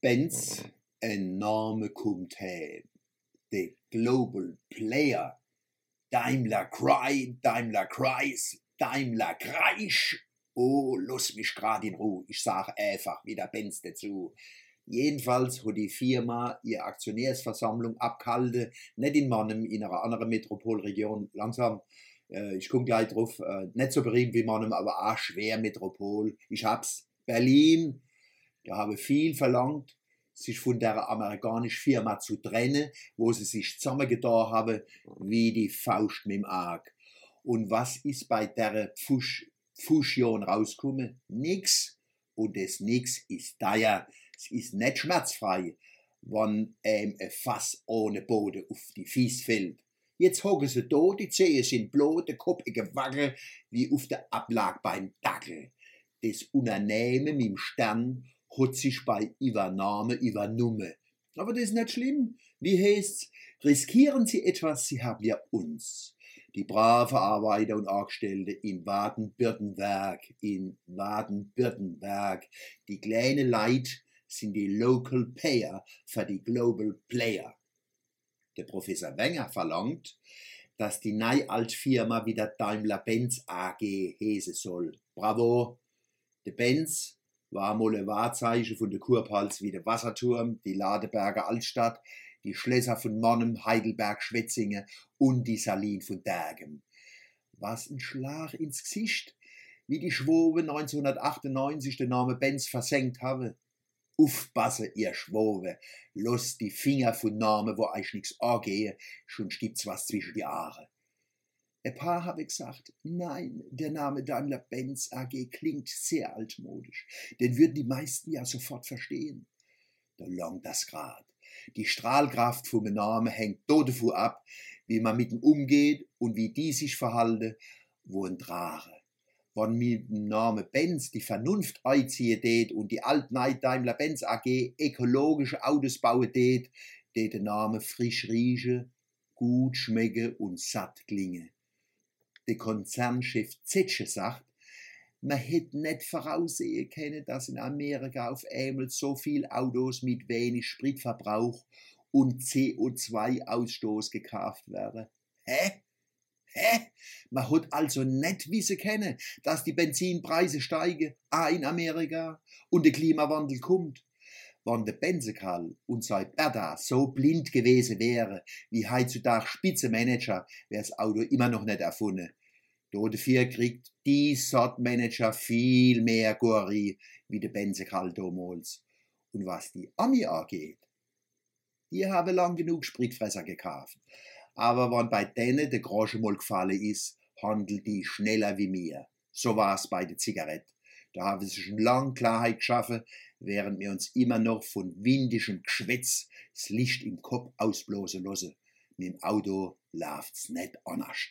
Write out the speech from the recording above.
Benz, kommt heim. Der Global Player. Daimler Cry, Daimler Kreis, Daimler Kreisch. Oh, lass mich grad in Ruhe. Ich sag einfach wieder Benz dazu. Jedenfalls hat die Firma ihre Aktionärsversammlung abgehalten, nicht in Mannem, in einer anderen Metropolregion, langsam, äh, ich komme gleich drauf, äh, nicht so berühmt wie Mannem, aber auch schwer Metropol. Ich hab's, Berlin, da habe viel verlangt, sich von der amerikanischen Firma zu trennen, wo sie sich zusammengetan haben, wie die Faust mit dem Arg. Und was ist bei der Fusch, Fusion rausgekommen? Nix. Und das Nix ist ja es ist nicht schmerzfrei, wenn ähm, ein Fass ohne Boden auf die Fies fällt. Jetzt hocken sie da, die Zehen sind blöd, der Kopf gewackelt wie auf der Ablage beim Dackel. Das Unternehmen mit dem Stern hat sich bei Übernahme übernommen. Aber das ist nicht schlimm. Wie heißt's? Riskieren Sie etwas, Sie haben ja uns. Die brave Arbeiter und Angestellte in Baden-Württemberg, in Baden-Württemberg, die kleine Leid, sind die Local Payer für die Global Player. Der Professor Wenger verlangt, dass die neue Altfirma wieder Daimler-Benz AG hese soll. Bravo! Der Benz war ein Wahrzeichen von der Kurpals wie der Wasserturm, die Ladeberger Altstadt, die Schlösser von Monnem, Heidelberg, Schwetzingen und die Salin von Dergem. Was ein Schlag ins Gesicht, wie die Schwobe 1998 den Namen Benz versenkt haben. Aufpassen, ihr Schwobe. Los die Finger von Namen, wo euch nix angehe, schon gibt's was zwischen die Aare. Ein paar habe gesagt, nein, der Name Daimler-Benz AG klingt sehr altmodisch. Den würden die meisten ja sofort verstehen. Da langt das grad. Die Strahlkraft vom Namen hängt dort davon ab, wie man mit ihm umgeht und wie die sich verhalte, wo ein Drache wann mit dem Namen Benz die Vernunft einziehen tät und die Altneid Daimler Benz AG ökologische Autos bauen tät, tät der Name frisch rieche, gut schmecke und satt klinge. Der Konzernchef Zetsche sagt, man hätte nicht voraussehen können, dass in Amerika auf einmal so viel Autos mit wenig Spritverbrauch und CO2-Ausstoß gekauft werden. Hä? Hä? Man hat also nicht wissen können, dass die Benzinpreise steigen, auch in Amerika, und der Klimawandel kommt. Wenn der Benzekerl und sein Berda so blind gewesen wäre, wie heutzutage Spitzenmanager, wäre das Auto immer noch nicht erfunden. Dafür kriegt die Sortmanager viel mehr Gori wie der Benzekerl damals. Und was die Ami angeht, die haben lang genug Spritfresser gekauft aber wenn bei denen der Groschen mal gefallen ist, handelt die schneller wie mir. So war es bei der Zigarette. Da haben sie schon lang Klarheit geschaffen, während wir uns immer noch von windischem Geschwätz das Licht im Kopf ausblosen lassen. Mit dem Auto läuft's nicht anders.